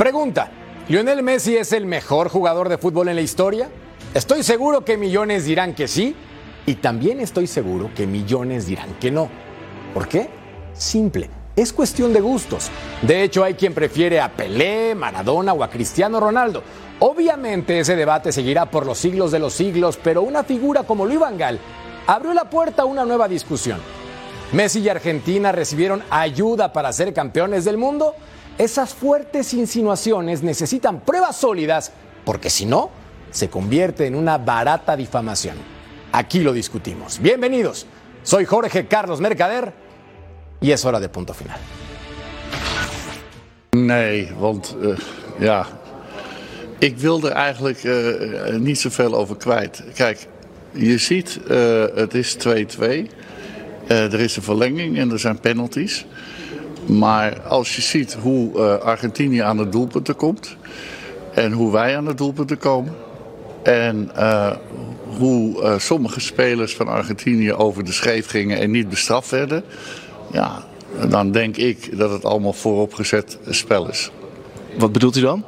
Pregunta: ¿Lionel Messi es el mejor jugador de fútbol en la historia? Estoy seguro que millones dirán que sí, y también estoy seguro que millones dirán que no. ¿Por qué? Simple. Es cuestión de gustos. De hecho, hay quien prefiere a Pelé, Maradona o a Cristiano Ronaldo. Obviamente ese debate seguirá por los siglos de los siglos, pero una figura como Luis Vangal abrió la puerta a una nueva discusión. Messi y Argentina recibieron ayuda para ser campeones del mundo. Esas fuertes insinuaciones necesitan pruebas sólidas, porque si no, se convierte en una barata difamación. Aquí lo discutimos. Bienvenidos. Soy Jorge Carlos Mercader y es hora de punto final. Nee, want uh, ja, ik wil er eigenlijk uh, niet zoveel over kwijt. Kijk, je ziet, uh, het is 2-2. er is een verlenging en er zijn penalties. Maar als je ziet hoe Argentinië aan de doelpunten komt en hoe wij aan de doelpunten komen en hoe uh, sommige spelers van Argentinië over de scheef gingen en niet bestraft werden. Ja, dan denk ik dat het allemaal vooropgezet spel is. Wat bedoelt u dan?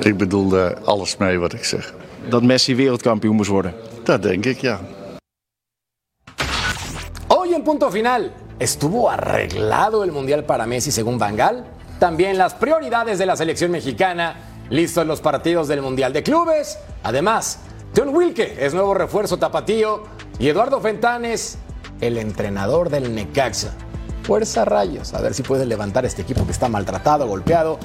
Ik bedoel alles mee wat ik zeg. Dat Messi wereldkampioen moest worden? Dat denk ik, ja. Hoy en punto final, ¿estuvo arreglado el Mundial para Messi según Bangal? También las prioridades de la selección mexicana, listos los partidos del Mundial de Clubes. Además, John Wilke es nuevo refuerzo tapatío y Eduardo Fentanes, el entrenador del Necaxa. Fuerza rayos, a ver si puede levantar este equipo que está maltratado, golpeado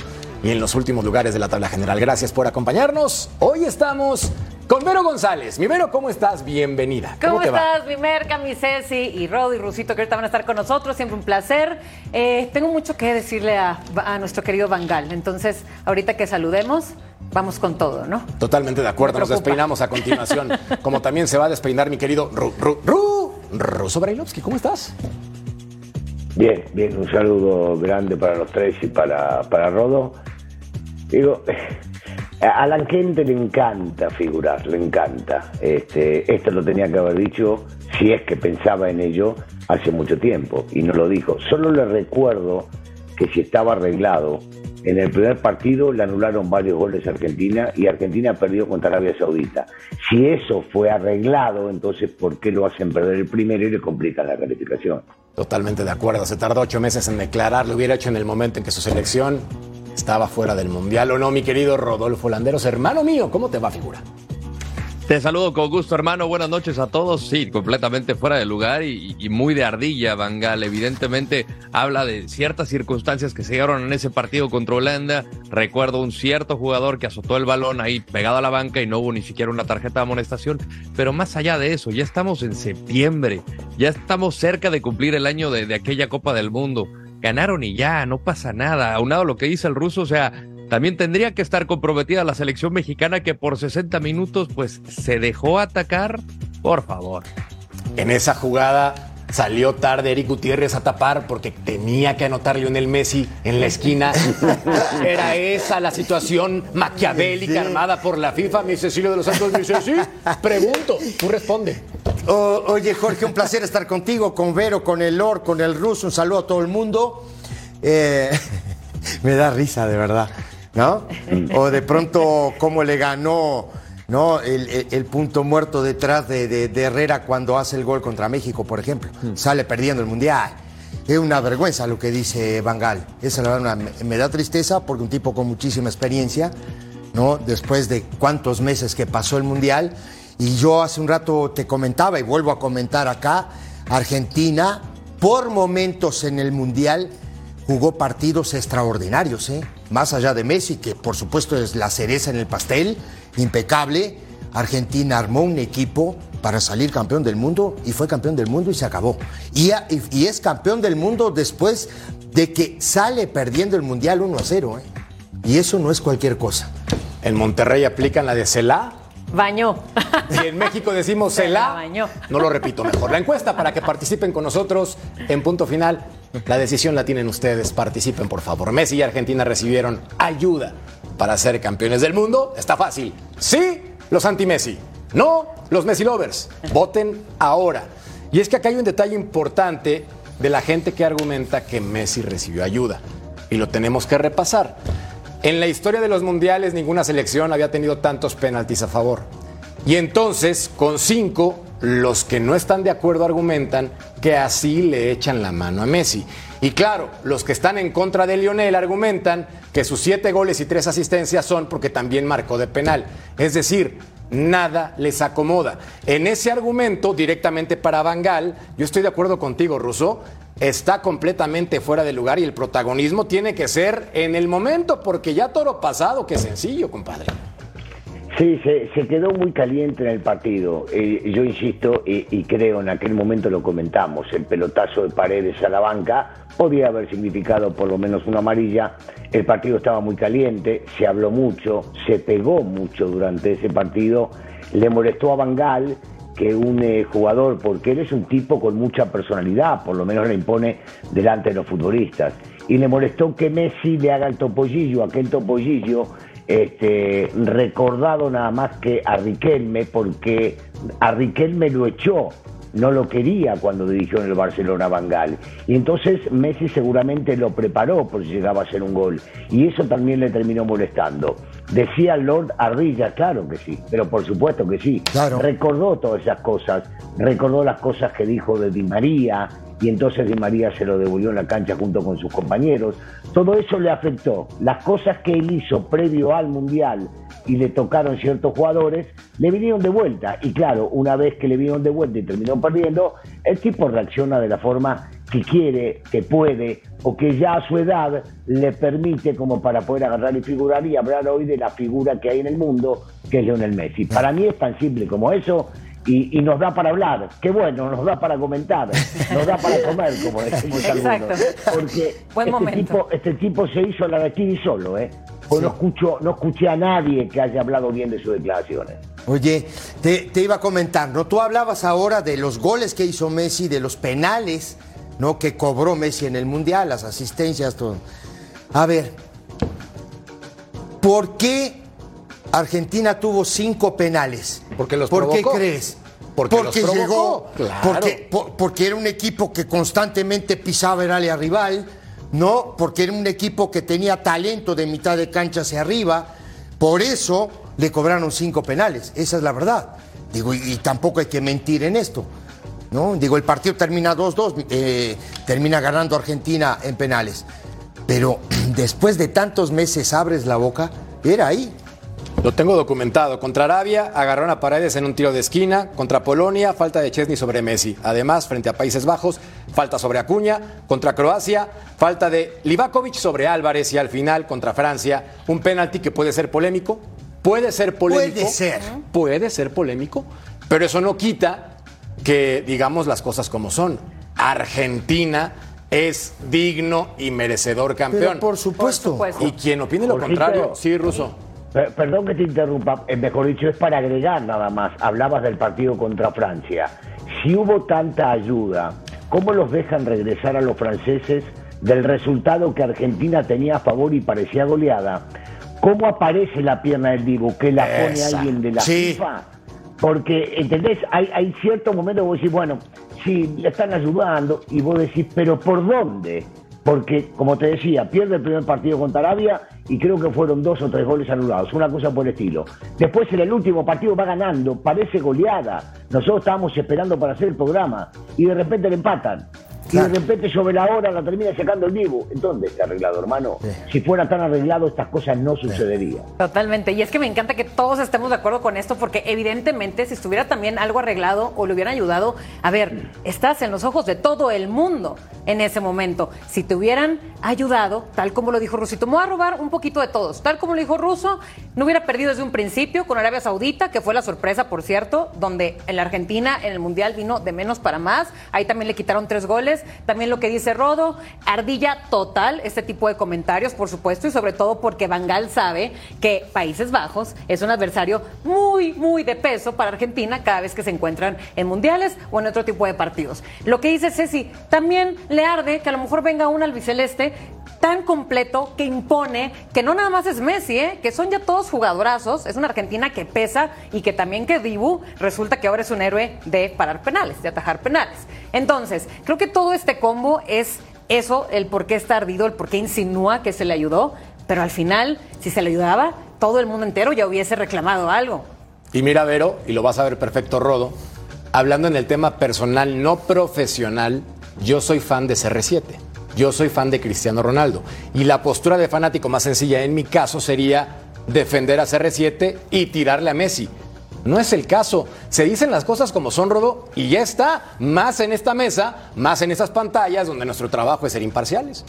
y en los últimos lugares de la tabla general. Gracias por acompañarnos. Hoy estamos con Vero González. Mi Vero, ¿cómo estás? Bienvenida. ¿Cómo, estás, mi Merca, mi Ceci y Rod y Rusito que ahorita van a estar con nosotros? Siempre un placer. Eh, tengo mucho que decirle a, a nuestro querido Bangal. Entonces, ahorita que saludemos, vamos con todo, ¿no? Totalmente de acuerdo. Nos despeinamos a continuación. como también se va a despeinar mi querido Ru, Ru, Ru, Ruso Brailovsky. ¿Cómo estás? Bien, bien. Un saludo grande para los tres y para, para Rodo. Digo, a la gente le encanta figurar, le encanta. Este, esto lo tenía que haber dicho, si es que pensaba en ello, hace mucho tiempo, y no lo dijo. Solo le recuerdo que si estaba arreglado, en el primer partido le anularon varios goles a Argentina y Argentina perdió contra Arabia Saudita. Si eso fue arreglado, entonces ¿por qué lo hacen perder el primero y le complican la calificación? Totalmente de acuerdo. Se tardó ocho meses en declarar, lo hubiera hecho en el momento en que su selección estaba fuera del Mundial o no, mi querido Rodolfo Landeros, hermano mío, ¿cómo te va figura? Te saludo con gusto, hermano. Buenas noches a todos. Sí, completamente fuera de lugar y, muy de ardilla, Bangal. Evidentemente habla de ciertas circunstancias que se dieron en ese partido contra Holanda. Recuerdo un cierto jugador que azotó el balón ahí pegado a la banca y no hubo ni siquiera una tarjeta de amonestación. Pero más allá de eso, ya estamos en septiembre. Ya estamos cerca de cumplir el año de aquella Copa del Mundo. Ganaron y ya, no pasa nada. Aunado a lo que dice el ruso, o sea, también tendría que estar comprometida la selección mexicana que por 60 minutos pues se dejó atacar. Por favor. En esa jugada salió tarde Eric Gutiérrez a tapar porque tenía que anotar Lionel Messi en la esquina. Era esa la situación maquiavélica armada por la FIFA. Mi Cecilio de los Santos me dice, sí, pregunto, tú responde. Oh, oye, Jorge, un placer estar contigo, con Vero, con el Lord, con el Ruso. Un saludo a todo el mundo. Eh, me da risa, de verdad. ¿no? O de pronto cómo le ganó ¿no? El, el, el punto muerto detrás de, de, de, Herrera cuando hace el gol contra México, por ejemplo. Sale perdiendo el Mundial. Es una vergüenza lo que dice Bangal. Esa la verdad me, me da tristeza porque un tipo con muchísima experiencia, ¿no? Después de cuántos meses que pasó el Mundial. Y yo hace un rato te comentaba y vuelvo a comentar acá, Argentina por momentos en el Mundial jugó partidos extraordinarios, ¿eh? más allá de Messi, que por supuesto es la cereza en el pastel, impecable. Argentina armó un equipo para salir campeón del mundo y fue campeón del mundo y se acabó. Y, es campeón del mundo después de que sale perdiendo el Mundial 1 a 0. ¿eh? Y eso no es cualquier cosa. En Monterrey aplican la de Celá. Bañó. Si en México decimos Se la bañó. no lo repito mejor. La encuesta para que participen con nosotros en punto final. La decisión la tienen ustedes. Participen, por favor. Messi y Argentina recibieron ayuda para ser campeones del mundo. Está fácil. Sí, los anti-Messi. No, los Messi lovers. Voten ahora. Y es que acá hay un detalle importante de la gente que argumenta que Messi recibió ayuda. Y lo tenemos que repasar. En la historia de los mundiales, ninguna selección había tenido tantos penaltis a favor. Y entonces, con cinco, los que no están de acuerdo argumentan que así le echan la mano a Messi. Y claro, los que están en contra de Lionel argumentan que sus siete goles y tres asistencias son porque también marcó de penal. Es decir, nada les acomoda. En ese argumento, directamente para Bangal, yo estoy de acuerdo contigo, Russo, está completamente fuera de lugar y el protagonismo tiene que ser en el momento, porque ya toro pasado, qué sencillo, compadre. Sí, se, quedó muy caliente en el partido. Eh, yo insisto y, y creo en aquel momento lo comentamos, el pelotazo de Paredes a la banca podía haber significado por lo menos una amarilla. El partido estaba muy caliente, se habló mucho, se pegó mucho durante ese partido. Le molestó a Bangal que un eh, jugador, porque él es un tipo con mucha personalidad, por lo menos le impone delante de los futbolistas. Y le molestó que Messi le haga el topollillo, aquel topollillo este, recordado nada más que a Riquelme, porque a Riquelme lo echó, no lo quería cuando dirigió en el Barcelona Bangal. Y entonces Messi seguramente lo preparó por si llegaba a ser un gol. Y eso también le terminó molestando. Decía Lord Ardilla, claro que sí, pero por supuesto que sí. Claro. Recordó todas esas cosas, recordó las cosas que dijo de Di María, y entonces Di María se lo devolvió en la cancha junto con sus compañeros. Todo eso le afectó. Las cosas que él hizo previo al Mundial y le tocaron ciertos jugadores, le vinieron de vuelta. Y claro, una vez que le vinieron de vuelta y terminó perdiendo, el tipo reacciona de la forma que quiere, que puede, o que ya a su edad le permite como para poder agarrar y figurar y hablar hoy de la figura que hay en el mundo, que es Lionel Messi. Para mí es tan simple como eso y, y nos da para hablar. Qué bueno, nos da para comentar, nos da para comer, como decimos Exacto. algunos. Porque Buen este tipo, este tipo se hizo la de aquí solo, ¿eh? Pues no, escucho, no escuché a nadie que haya hablado bien de sus declaraciones. Oye, te, te iba a comentar, ¿no? Tú hablabas ahora de los goles que hizo Messi, de los penales, ¿no? Que cobró Messi en el Mundial, las asistencias, todo. A ver, ¿por qué Argentina tuvo cinco penales? Porque los ¿Por qué crees? Porque los llegó, claro. porque, por- porque era un equipo que constantemente pisaba el área rival, ¿no? Porque era un equipo que tenía talento de mitad de cancha hacia arriba. Por eso le cobraron cinco penales. Esa es la verdad. Digo, y, y tampoco hay que mentir en esto. ¿No? Digo, el partido termina 2-2, eh, termina ganando Argentina en penales. Pero después de tantos meses abres la boca, era ahí. Lo tengo documentado. Contra Arabia, agarraron a Paredes en un tiro de esquina. Contra Polonia, falta de Chesney sobre Messi. Además, frente a Países Bajos, falta sobre Acuña. Contra Croacia, falta de Livakovic sobre Álvarez. Y al final, contra Francia, un penalti que puede ser polémico. Puede ser polémico. Puede ser. Puede ser polémico. Pero eso no quita que digamos las cosas como son. Argentina es digno y merecedor campeón. Pero por supuesto. supuesto. Y quien opine lo Jorgito. contrario, sí, Ruso. Per- Perdón que te interrumpa, eh, mejor dicho, es para agregar nada más. Hablabas del partido contra Francia. Si hubo tanta ayuda, ¿cómo los dejan regresar a los franceses del resultado que Argentina tenía a favor y parecía goleada? ¿Cómo aparece la pierna del Dibu? ¿Que la pone alguien de la Sí. FIFA? Porque, ¿entendés? Hay, hay ciertos momentos que vos decís, bueno, sí, le están ayudando, y vos decís, pero ¿por dónde? Porque, como te decía, pierde el primer partido contra Arabia y creo que fueron dos o tres goles anulados, una cosa por el estilo. Después en el último partido va ganando, parece goleada. Nosotros estábamos esperando para hacer el programa y de repente le empatan. Y de repente sobre la hora la termina sacando el vivo. ¿Dónde está arreglado, hermano? Si fuera tan arreglado, estas cosas no sucederían. Totalmente. Y es que me encanta que todos estemos de acuerdo con esto, porque evidentemente si estuviera también algo arreglado o le hubieran ayudado, a ver, estás en los ojos de todo el mundo en ese momento. Si te hubieran ayudado, tal como lo dijo Rusito, me voy a robar un poquito de todos. Tal como lo dijo Ruso, no hubiera perdido desde un principio con Arabia Saudita, que fue la sorpresa, por cierto, donde en la Argentina en el Mundial vino de menos para más. Ahí también le quitaron tres goles. También lo que dice Rodo, ardilla total este tipo de comentarios, por supuesto, y sobre todo porque Bangal sabe que Países Bajos es un adversario muy, muy de peso para Argentina cada vez que se encuentran en mundiales o en otro tipo de partidos. Lo que dice Ceci, también le arde que a lo mejor venga un albiceleste tan completo que impone que no nada más es Messi, ¿eh? que son ya todos jugadorazos, es una Argentina que pesa y que también que Dibu resulta que ahora es un héroe de parar penales, de atajar penales. Entonces, creo que todo este combo es eso, el por qué está ardido, el por qué insinúa que se le ayudó, pero al final, si se le ayudaba, todo el mundo entero ya hubiese reclamado algo. Y mira, Vero, y lo vas a ver perfecto, Rodo, hablando en el tema personal, no profesional, yo soy fan de CR7. Yo soy fan de Cristiano Ronaldo. Y la postura de fanático más sencilla en mi caso sería defender a CR7 y tirarle a Messi. No es el caso. Se dicen las cosas como son, Rodo, y ya está. Más en esta mesa, más en esas pantallas donde nuestro trabajo es ser imparciales.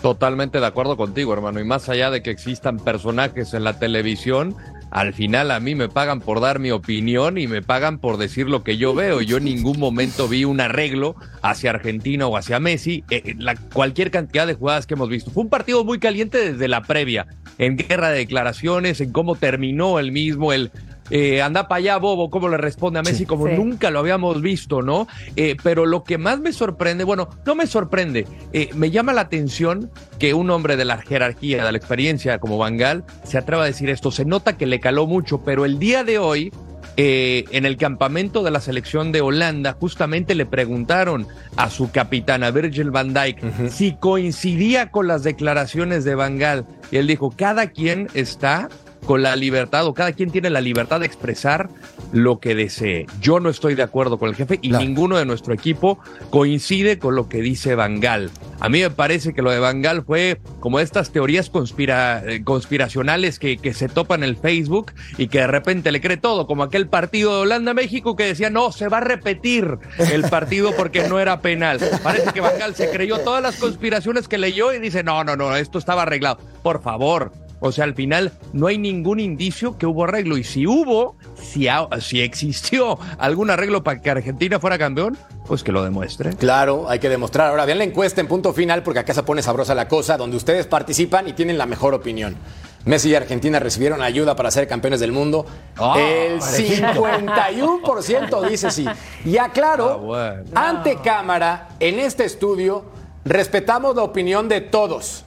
Totalmente de acuerdo contigo, hermano. Y más allá de que existan personajes en la televisión, al final a mí me pagan por dar mi opinión y me pagan por decir lo que yo veo. Yo en ningún momento vi un arreglo hacia Argentina o hacia Messi. Eh, la, cualquier cantidad de jugadas que hemos visto. Fue un partido muy caliente desde la previa, en guerra de declaraciones, en cómo terminó el mismo, el eh, anda para allá, Bobo, cómo le responde a Messi, como Sí. nunca lo habíamos visto, ¿no? Eh, pero lo que más me sorprende, bueno, no me sorprende, eh, me llama la atención que un hombre de la jerarquía, de la experiencia como Bangal, se atreva a decir esto. Se nota que le caló mucho, pero el día de hoy, eh, en el campamento de la selección de Holanda, justamente le preguntaron a su capitana Virgil van Dijk si coincidía con las declaraciones de Bangal. Y él dijo, cada quien está con la libertad o cada quien tiene la libertad de expresar lo que desee. Yo no estoy de acuerdo con el jefe y ninguno de nuestro equipo coincide con lo que dice Bangal. A mí me parece que lo de Bangal fue como estas teorías conspira- eh, conspiracionales que, que se topan en el Facebook y que de repente le cree todo, como aquel partido de Holanda-México que decía, no, se va a repetir el partido porque no era penal. Parece que Bangal se creyó todas las conspiraciones que leyó y dice, no, no, no, esto estaba arreglado. Por favor, o sea, al final no hay ningún indicio que hubo arreglo. Y si hubo, si, ha- si existió algún arreglo para que Argentina fuera campeón, pues que lo demuestre. Claro, hay que demostrar. Ahora vean la encuesta en punto final porque acá se pone sabrosa la cosa, donde ustedes participan y tienen la mejor opinión. Messi y Argentina recibieron ayuda para ser campeones del mundo. Ah, El 51% dice sí. Y aclaro, Ah, bueno. ante cámara, en este estudio, respetamos la opinión de todos.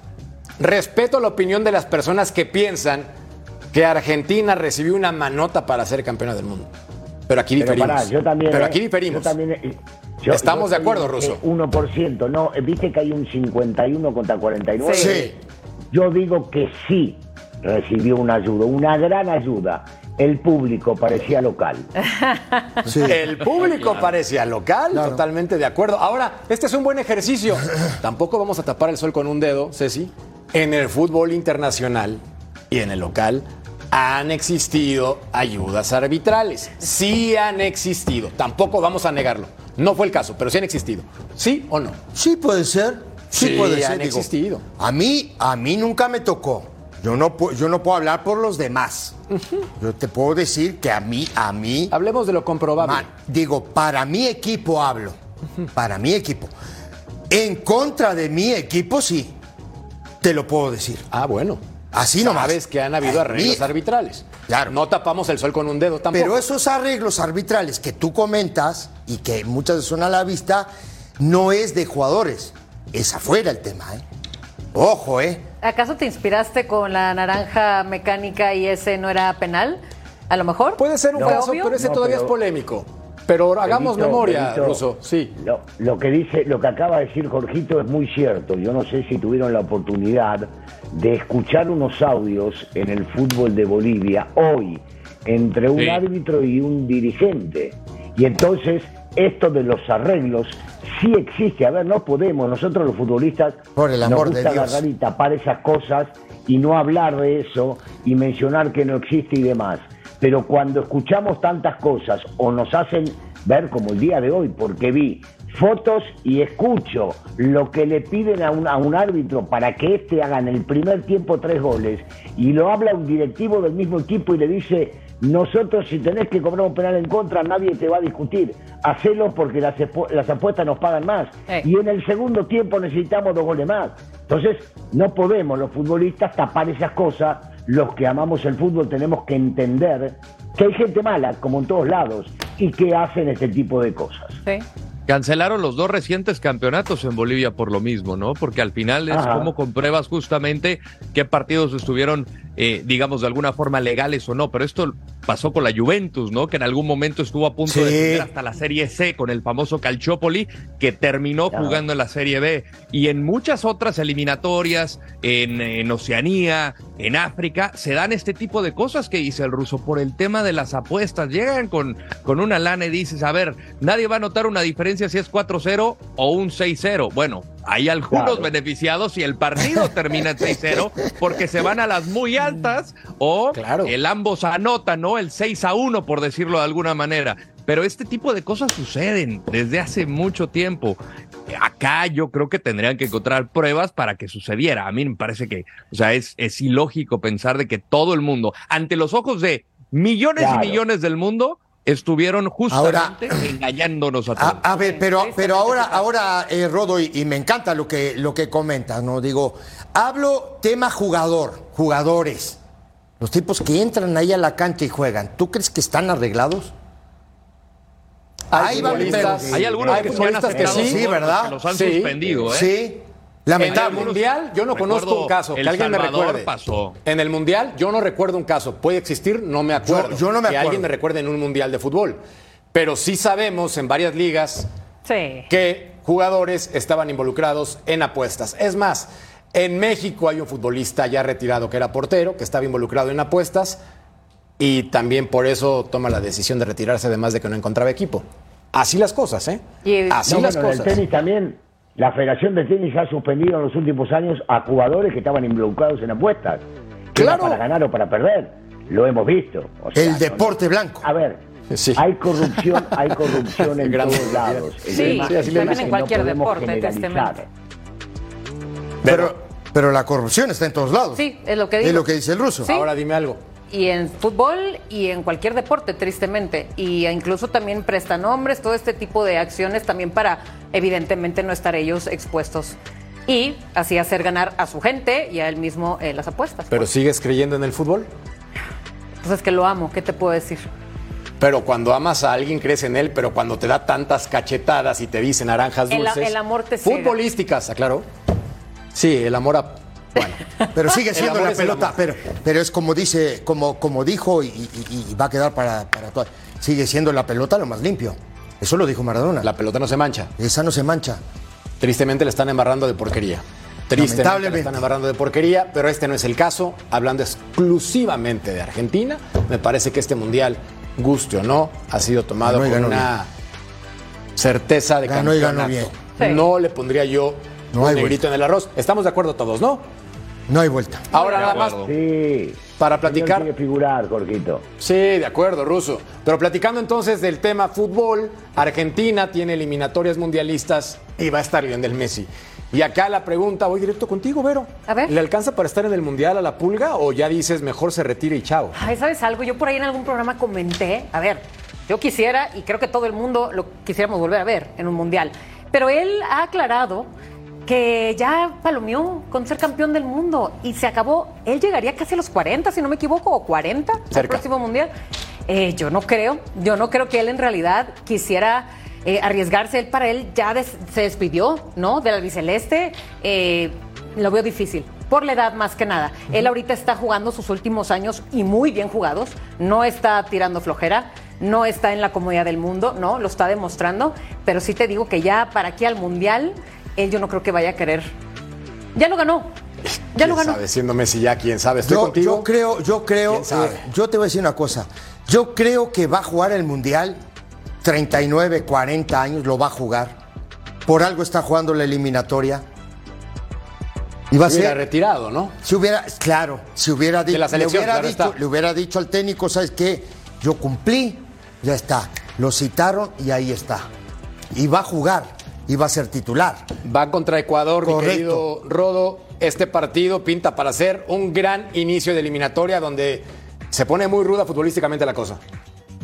Respeto la opinión de las personas que piensan que Argentina recibió una manota para ser campeona del mundo. Pero aquí Pero diferimos. pará, yo también. Pero eh, aquí diferimos. Yo también, eh, yo- Estamos yo de acuerdo, también, Russo. eh, 1%, no, eh, viste que hay un 51 contra 49. Sí. Yo digo que sí recibió una ayuda, una gran ayuda. El público parecía local. Sí. El público parecía local, totalmente de acuerdo. Ahora, este es un buen ejercicio. Tampoco vamos a tapar el sol con un dedo, Ceci. En el fútbol internacional y en el local han existido ayudas arbitrales. Sí han existido. Tampoco vamos a negarlo. No fue el caso, pero sí han existido. ¿Sí o no? Sí puede ser. Sí, Sí, puede ser. han existido. A mí, a mí nunca me tocó. Yo no, yo no puedo hablar por los demás. Yo te puedo decir que a mí, a mí, Hablemos de lo comprobable. man, digo, para mi equipo hablo. Para mi equipo. En contra de mi equipo, sí. Te lo puedo decir. Ah, bueno. Así nomás. Sabes que han habido A arreglos mí- arbitrales. Claro. No tapamos el sol con un dedo tampoco. Pero esos arreglos arbitrales que tú comentas y que muchas veces son a la vista, no es de jugadores. Es afuera el tema, ¿eh? Ojo, ¿eh? ¿Acaso te inspiraste con la naranja mecánica y ese no era penal? A lo mejor. Puede ser un ¿Fue caso, obvio? pero ese No, todavía pero- es polémico. Pero hagamos Benito, memoria, Benito, Ruso. Sí. Lo, lo que dice, lo que acaba de decir Jorgito es muy cierto. Yo no sé si tuvieron la oportunidad de escuchar unos audios en el fútbol de Bolivia hoy entre un Sí. árbitro y un dirigente. Y entonces esto de los arreglos sí existe. A ver, no podemos, nosotros los futbolistas Por el amor nos de gusta Dios. agarrar y tapar esas cosas y no hablar de eso y mencionar que no existe y demás. Pero cuando escuchamos tantas cosas o nos hacen ver como el día de hoy, porque vi fotos y escucho lo que le piden a un, a un árbitro para que éste haga en el primer tiempo tres goles y lo habla un directivo del mismo equipo y le dice, nosotros si tenés que cobrar un penal en contra nadie te va a discutir, hacelo porque las, apuestas nos pagan más Eh. y en el segundo tiempo necesitamos dos goles más. Entonces no podemos los futbolistas tapar esas cosas, los que amamos el fútbol tenemos que entender que hay gente mala, como en todos lados, y que hacen este tipo de cosas. Sí. Cancelaron los dos recientes campeonatos en Bolivia por lo mismo, ¿no? Porque al final es Ajá. como compruebas justamente qué partidos estuvieron, eh, digamos, de alguna forma legales o no. Pero esto pasó con la Juventus, ¿no? Que en algún momento estuvo a punto Sí. de llegar hasta la Serie C con el famoso Calciopoli, que terminó Claro. jugando en la Serie B. Y en muchas otras eliminatorias, en, en Oceanía, en África, se dan este tipo de cosas que dice el ruso por el tema de las apuestas. Llegan con, con una lana y dices, a ver, nadie va a notar una diferencia si es 4-0 o un 6-0. Bueno, hay algunos Claro. beneficiados si el partido termina en 6-0 porque se van a las muy altas o Claro. el ambos anotan, ¿no? El 6-1 por decirlo de alguna manera. Pero este tipo de cosas suceden desde hace mucho tiempo. Acá yo creo que tendrían que encontrar pruebas para que sucediera. A mí me parece que, o sea, es, es ilógico pensar de que todo el mundo, ante los ojos de millones Claro. y millones del mundo, estuvieron justamente engañándonos a todos. A, a ver, pero, pero ahora, ahora eh, Rodo, y, y me encanta lo que, lo que comentas, ¿no? Digo, hablo tema jugador, jugadores. Los tipos que entran ahí a la cancha y juegan, ¿tú crees que están arreglados? Hay pregunta. Hay algunos hay que futbolistas que sí, sí, ¿verdad? que los han Sí. suspendido, ¿eh? Sí, En el lamentable. Mundial yo no Recuerdo conozco un caso, que El alguien me recuerde. pasó. En el Mundial yo no recuerdo un caso. Puede existir, no me acuerdo. Yo- yo no me Que acuerdo. alguien me recuerde en un Mundial de fútbol. Pero sí sabemos en varias ligas Sí. que jugadores estaban involucrados en apuestas. Es más, en México hay un futbolista ya retirado que era portero, que estaba involucrado en apuestas y también por eso toma la decisión de retirarse además de que no encontraba equipo. Así las cosas, ¿eh? Así No, las bueno, en cosas. el tenis también, la Federación de Tenis ha suspendido en los últimos años a jugadores que estaban involucrados en apuestas. Que era Claro. Para ganar o para perder. Lo hemos visto. O sea, El deporte no. blanco. A ver, Sí. hay corrupción, hay corrupción en todos lados. El Sí, tema- sí, así que en cualquier deporte, tristemente. Pero, pero la corrupción está en todos lados. Sí, es lo que digo. Es lo que dice el ruso. Sí. Ahora dime algo. Y en fútbol y en cualquier deporte, tristemente. Y incluso también prestanombres, todo este tipo de acciones también para, evidentemente, no estar ellos expuestos. Y así hacer ganar a su gente y a él mismo eh, las apuestas. ¿Pero sigues creyendo en el fútbol? Pues es que lo amo, ¿qué te puedo decir? Pero cuando amas a alguien crees en él, pero cuando te da tantas cachetadas y te dice naranjas El- dulces. el amor te ciega. Futbolísticas, aclaro. Sí, el amor a. Bueno, Pero sigue siendo la pelota, pero, pero es como dice, como, como dijo y, y- y va a quedar para, para. Sigue siendo la pelota lo más limpio. Eso lo dijo Maradona. la pelota no se mancha. Esa no se mancha. Tristemente le están embarrando de porquería. Tristemente le Lamentablemente. están embarrando de porquería, pero este no es el caso. Hablando exclusivamente de Argentina, me parece que este mundial, guste o no, ha sido tomado y con una certeza de Ganó y campeonato. ganó bien. Sí. No le pondría yo No un hay negrito en el arroz. Estamos de acuerdo todos, ¿no? No hay vuelta. Ahora de nada más. Sí. Para platicar. Tiene que figurar, Jorgito. Sí, de acuerdo, Ruso. Pero platicando entonces del tema fútbol, Argentina tiene eliminatorias mundialistas y va a estar Lionel Messi. Y acá la pregunta, voy directo contigo, Vero. A ver. ¿Le alcanza para estar en el Mundial a la pulga o ya dices mejor se retire y chao? Ay, ¿sabes algo? Yo por ahí en algún programa comenté, a ver, yo quisiera, y creo que todo el mundo lo quisiéramos volver a ver en un mundial, pero él ha aclarado que ya palomeó con ser campeón del mundo y se acabó. Él llegaría casi a los 40, si no me equivoco, o 40 al Cerca. próximo mundial. Eh, yo no creo, yo no creo que él en realidad quisiera eh, arriesgarse. Él para él ya des- se despidió, ¿no? Del albiceleste. Eh, lo veo difícil. Por la edad más que nada. Él ahorita está jugando sus últimos años y muy bien jugados. No está tirando flojera. No está en la comodidad del mundo, ¿no? Lo está demostrando. Pero sí te digo que ya para aquí al Mundial, él yo no creo que vaya a querer. Ya lo ganó. Ya lo ¿Quién ganó. sabe? Siendo Messi ya, ¿quién sabe? ¿Estoy Yo, contigo? yo creo, yo creo, ¿Quién sabe? eh, yo te voy a decir una cosa. Yo creo que va a jugar el Mundial 39, 40 años, lo va a jugar. Por algo está jugando la eliminatoria. Y va a Hubiera ser. retirado, ¿no? Si hubiera, claro, si hubiera dicho, la le, selección, hubiera claro dicho está. le hubiera dicho al técnico, ¿sabes qué? Yo cumplí, ya está. Lo citaron y ahí está. Y va a jugar, y va a ser titular. Va contra Ecuador, mi Correcto. querido Rodo. Este partido pinta para ser un gran inicio de eliminatoria donde se pone muy ruda futbolísticamente la cosa.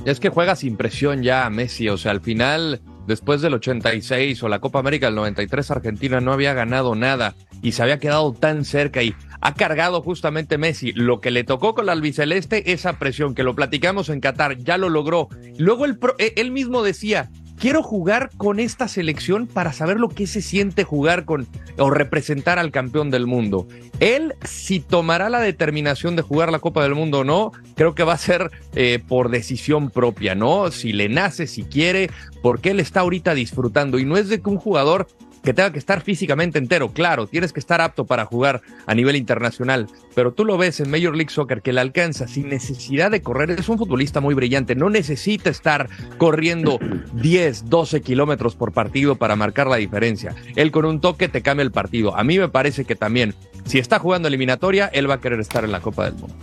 Es que juega sin presión ya Messi, o sea, al final, después del 86 o la Copa América del 93, Argentina no había ganado nada y se había quedado tan cerca y ha cargado justamente Messi. Lo que le tocó con la albiceleste, esa presión, que lo platicamos en Qatar, ya lo logró. Luego él, eh, él mismo decía, quiero jugar con esta selección para saber lo que se siente jugar con o representar al campeón del mundo. Él, si tomará la determinación de jugar la Copa del Mundo o no, creo que va a ser eh, por decisión propia, ¿no? Si le nace, si quiere, porque él está ahorita disfrutando y no es de que un jugador que tenga que estar físicamente entero, claro, tienes que estar apto para jugar a nivel internacional, pero tú lo ves en Major League Soccer que le alcanza sin necesidad de correr, es un futbolista muy brillante, no necesita estar corriendo 10, 12 kilómetros por partido para marcar la diferencia. Él con un toque te cambia el partido. A mí me parece que también, si está jugando eliminatoria, él va a querer estar en la Copa del Mundo.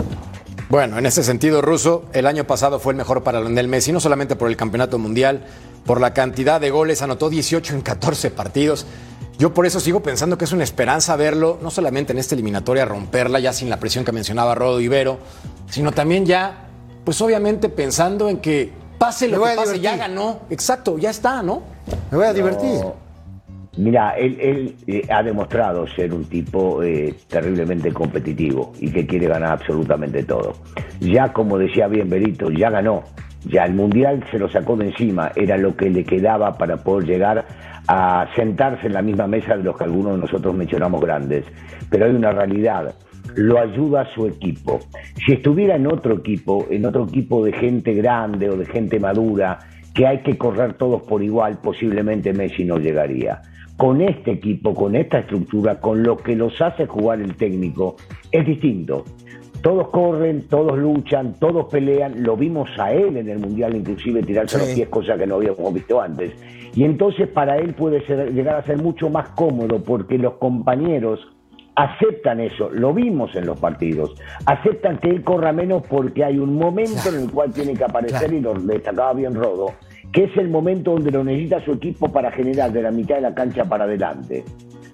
Bueno, en ese sentido, Russo, el año pasado fue el mejor para Lionel Messi, no solamente por el campeonato mundial, por la cantidad de goles, anotó 18 en 14 partidos. Yo por eso sigo pensando que es una esperanza verlo, no solamente en esta eliminatoria, romperla ya sin la presión que mencionaba Rodo Ibero, sino también ya, pues obviamente pensando en que pase lo que pase, ya ganó. Exacto, ya está, ¿no? Me voy a divertir. Mira, él, él, eh, ha demostrado ser un tipo eh, terriblemente competitivo y que quiere ganar absolutamente todo. Ya, como decía bien Berito, ya ganó. Ya el Mundial se lo sacó de encima, era lo que le quedaba para poder llegar a sentarse en la misma mesa de los que algunos de nosotros mencionamos grandes. Pero hay una realidad, lo ayuda a su equipo. Si estuviera en otro equipo, en otro equipo de gente grande o de gente madura, que hay que correr todos por igual, posiblemente Messi no llegaría. Con este equipo, con esta estructura, con lo que los hace jugar el técnico, es distinto. Todos corren, todos luchan, todos pelean. Lo vimos a él en el Mundial, inclusive tirarse a los Sí. pies, cosa que no habíamos visto antes. Y entonces para él puede ser- llegar a ser mucho más cómodo porque los compañeros aceptan eso, lo vimos en los partidos, aceptan que él corra menos porque hay un momento en el cual tiene que aparecer Claro. y lo destacaba bien Rodo, que es el momento donde lo necesita su equipo para generar de la mitad de la cancha para adelante.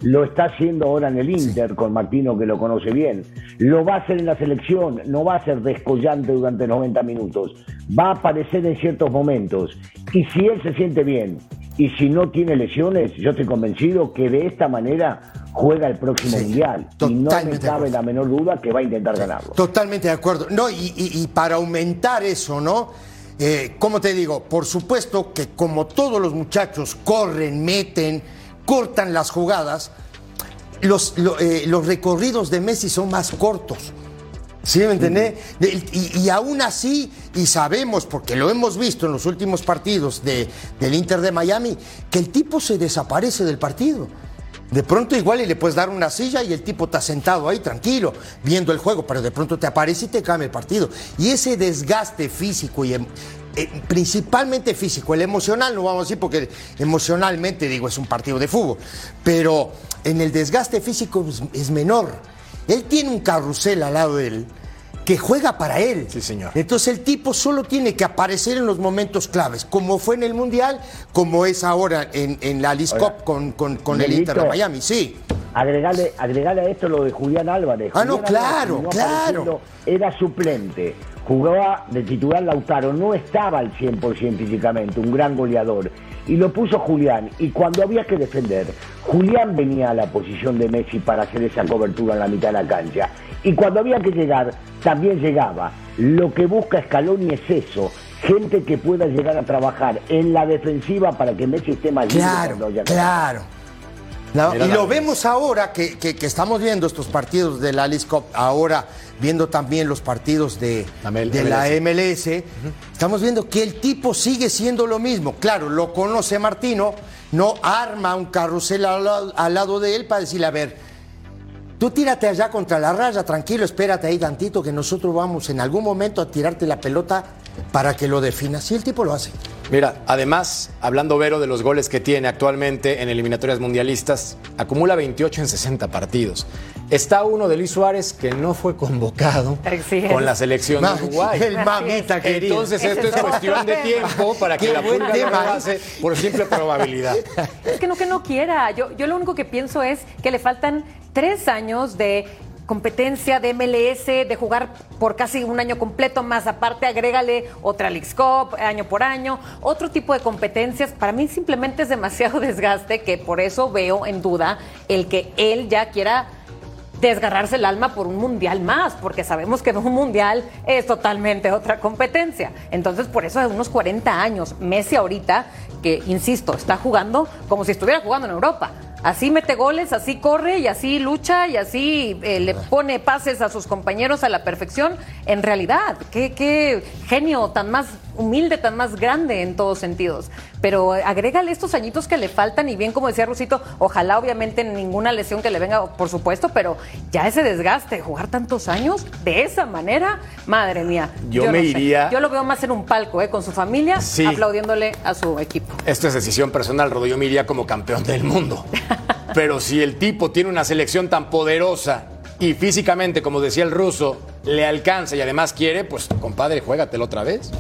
Lo está haciendo ahora en el Inter con Martino que lo conoce bien. Lo va a hacer en la selección, no va a ser descollante durante 90 minutos. Va a aparecer en ciertos momentos. Y si él se siente bien y si no tiene lesiones, yo estoy convencido que de esta manera juega el próximo Sí, Mundial. Y no me cabe la menor duda que va a intentar ganarlo. Totalmente de acuerdo. No, y, y- y para aumentar eso, ¿no? Eh, ¿Cómo te digo? Por supuesto que como todos los muchachos corren, meten, cortan las jugadas, los, lo- eh, los recorridos de Messi son más cortos. ¿Sí me entendés? Y, y aún así, y sabemos, porque lo hemos visto en los últimos partidos de- del Inter de Miami, que el tipo se desaparece del partido. De pronto igual y le puedes dar una silla y el tipo está sentado ahí tranquilo, viendo el juego, pero de pronto te aparece y te cambia el partido. Y ese desgaste físico y em- eh, principalmente físico, el emocional no vamos a decir porque emocionalmente digo es un partido de fútbol, pero en el desgaste físico es, es menor. Él tiene un carrusel al lado de él que juega para él. Sí, señor. Entonces el tipo solo tiene que aparecer en los momentos claves, como fue en el Mundial, como es ahora en, en la Alice Cup con, con- con el. Inter de Miami. Sí. Agregale, agregale a esto lo de Julián Álvarez. Ah, no, Álvarez claro, claro. Era suplente, jugaba de titular Lautaro, no estaba al 100% físicamente, un gran goleador. Y lo puso Julián. Y cuando había que defender, Julián venía a la posición de Messi para hacer esa cobertura en la mitad de la cancha. Y cuando había que llegar, también llegaba. Lo que busca Scaloni es eso. Gente que pueda llegar a trabajar en la defensiva para que Messi esté más libre Claro, claro. No, y lo vez. vemos ahora que, que- que estamos viendo estos partidos de la Alice Cup, ahora viendo también los partidos de, La ML- de la MLS, estamos viendo que el tipo sigue siendo lo mismo. Claro, lo conoce Martino, no arma un carrusel al, al lado de él para decirle, a ver, tú tírate allá contra la raya, tranquilo, espérate ahí tantito que nosotros vamos en algún momento a tirarte la pelota para que lo defina. Si el tipo lo hace. Mira, además, hablando Vero de los goles que tiene actualmente en eliminatorias mundialistas, acumula 28 en 60 partidos. Está uno de Luis Suárez que no fue convocado con la selección de Uruguay. el mamita querido. Entonces esto es es cuestión de tiempo para que Qué la pulga tema, lo ¿eh? hace por simple probabilidad. Es que no que no quiera. Yo, yo lo único que pienso es que le faltan tres años de competencia de MLS, de jugar por casi un año completo, más aparte agrégale otra Leagues Cup año por año, otro tipo de competencias. Para mí simplemente es demasiado desgaste que por eso veo en duda el que él ya quiera desgarrarse el alma por un mundial más, porque sabemos que un mundial es totalmente otra competencia. Entonces, por eso de unos 40 años, Messi ahorita, que insisto, está jugando como si estuviera jugando en Europa. Así mete goles, así corre y así lucha y así eh, le pone pases a sus compañeros a la perfección. En realidad, qué, qué genio tan más humilde, tan más grande en todos sentidos. Pero agrégale estos añitos que le faltan y bien como decía Rusito, ojalá obviamente ninguna lesión que le venga, por supuesto, pero ya ese desgaste, jugar tantos años de esa manera, madre mía. Yo me iría- Yo lo veo más en un palco, eh, con su familia, Sí. aplaudiéndole a su equipo. Esto es decisión personal, Rodo. Yo me iría como campeón del mundo. Pero si el tipo tiene una selección tan poderosa y físicamente, como decía el ruso, le alcanza y además quiere, pues compadre, juégatelo otra vez.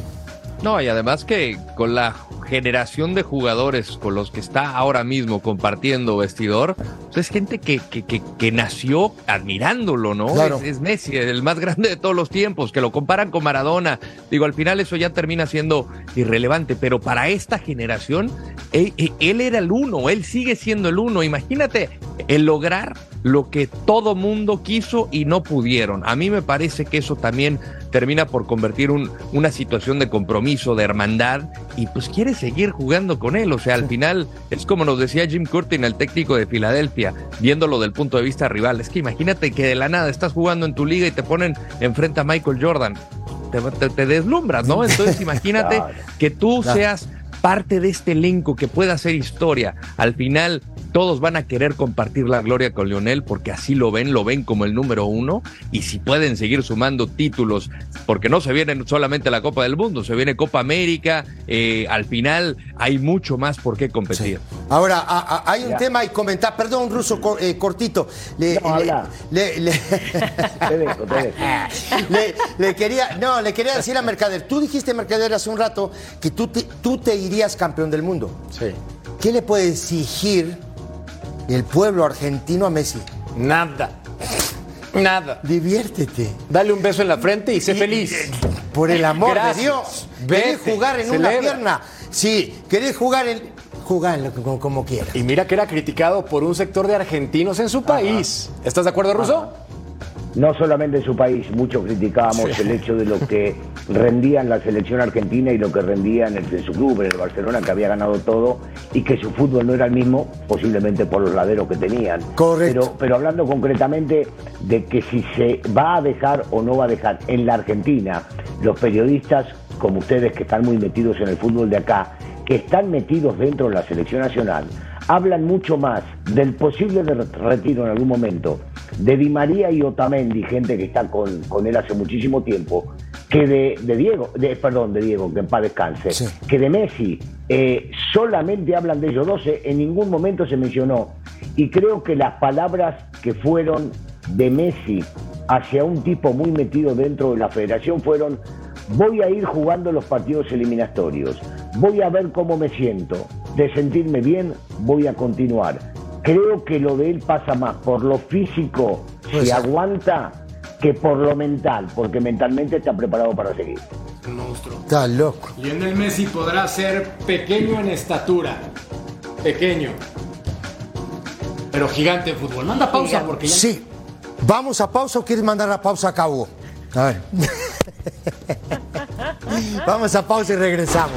No, y además que con la generación de jugadores con los que está ahora mismo compartiendo vestidor, pues es gente que, que, que, que nació admirándolo, ¿no? Claro. Es, es Messi, el más grande de todos los tiempos, que lo comparan con Maradona. Digo, al final eso ya termina siendo irrelevante, pero para esta generación, él, él era el uno, él sigue siendo el uno. Imagínate el lograr lo que todo mundo quiso y no pudieron. A mí me parece que eso también termina por convertir un- una situación de compromiso, de hermandad, y pues quiere seguir jugando con él. O sea, al final es como nos decía Jim Curtin, el técnico de Filadelfia, viéndolo del punto de vista rival. Es que imagínate que de la nada estás jugando en tu liga y te ponen enfrente a Michael Jordan. Te, te- te deslumbras, ¿no? Entonces imagínate Claro. que tú Claro. seas parte de este elenco que pueda hacer historia. Al final, todos van a querer compartir la gloria con Lionel porque así lo ven, lo ven como el número uno. Y si pueden seguir sumando títulos, porque no se viene solamente la Copa del Mundo, se viene Copa América. eh, al final, hay mucho más por qué competir. Ahora, a- a- hay un Ya. tema y comentar, perdón, ruso co- eh, cortito. Le, No, le- habla. le- le- Te dejo, te dejo. le- le quería, no, le quería decir a Mercader, tú dijiste, Mercader, hace un rato que tú te, tú te irías campeón del mundo. Sí. ¿Qué le puede exigir el pueblo argentino a Messi? Nada. Nada. Diviértete. Dale un beso en la frente y sé feliz. Por el amor Gracias. de Dios. ¿Querés jugar en una pierna? Sí. ¿Querés jugar en. Jugarlo como, como quieras. Y mira que era criticado por un sector de argentinos en su país. ¿Estás de acuerdo, Ruso? No solamente en su país, mucho criticábamos Sí. el hecho de lo que rendía en la selección argentina y lo que rendía en, el, en su club, en el Barcelona, que había ganado todo y que su fútbol no era el mismo, posiblemente por los laderos que tenían. Correcto. Pero, pero hablando concretamente de que si se va a dejar o no va a dejar en la Argentina, los periodistas como ustedes que están muy metidos en el fútbol de acá, que están metidos dentro de la selección nacional, hablan mucho más del posible retiro en algún momento de Di María y Otamendi, gente que está con, con él hace muchísimo tiempo, que de, de Diego, de, perdón, de Diego, que en paz descanse, Sí. que de Messi, eh, solamente hablan de ellos 12, en ningún momento se mencionó. Y creo que las palabras que fueron de Messi hacia un tipo muy metido dentro de la federación fueron, voy a ir jugando los partidos eliminatorios, voy a ver cómo me siento, de sentirme bien, voy a continuar. Creo que lo de él pasa más por lo físico, Pues si aguanta, que por lo mental, porque mentalmente está preparado para seguir. Un monstruo. Está loco. Lionel Messi podrá ser pequeño en estatura. Pequeño. Pero gigante en fútbol. Manda pausa Gigante. porque ya. Sí. ¿Vamos a pausa o quieres mandar la pausa a Hugo? A ver. Vamos a pausa y regresamos.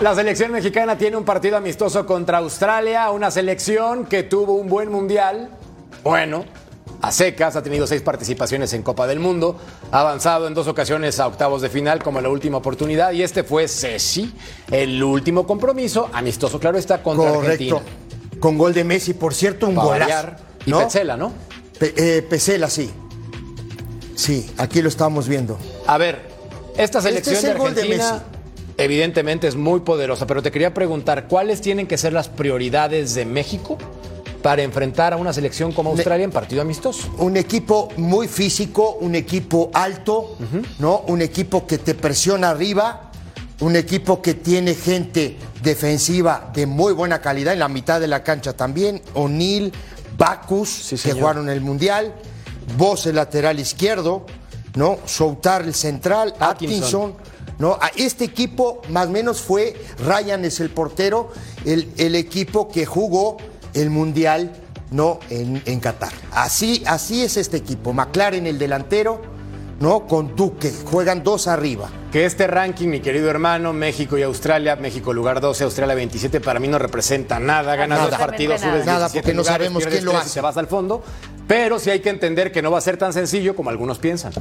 La selección mexicana tiene un partido amistoso contra Australia, una selección que tuvo un buen mundial. Bueno, a secas, ha tenido seis participaciones en Copa del Mundo, ha avanzado en dos ocasiones a octavos de final como la última oportunidad y este fue Ceci, el último compromiso, amistoso claro está, contra Correcto. Argentina. Con gol de Messi, por cierto, un Para golazo. variar. Y ¿no? Petzela, ¿no? Pe- eh, sí. Sí, aquí lo estamos viendo. A ver, esta selección Este es el de gol de Argentina Messi. Evidentemente es muy poderosa, pero te quería preguntar, ¿cuáles tienen que ser las prioridades de México para enfrentar a una selección como Australia en partido amistoso? Un equipo muy físico, un equipo alto, ¿no? Un equipo que te presiona arriba, un equipo que tiene gente defensiva de muy buena calidad en la mitad de la cancha también. O'Neill, Bacus, que jugaron el Mundial, Vos el lateral izquierdo, ¿no? Soutar el central, Atkinson. Atkinson. ¿No? A este equipo más o menos fue, Ryan es el portero, el, el equipo que jugó el Mundial ¿no? en, en Qatar. Así, así es este equipo. McLaren el delantero, ¿no? Con Duque, juegan dos arriba. Que este ranking, mi querido hermano, México y Australia, México lugar 12, Australia 27, para mí no representa nada. Ganas dos partidos, nada. subes Nada, 17 porque no sabemos quién lo tres y hace. te vas al fondo. Pero sí hay que entender que no va a ser tan sencillo como algunos piensan.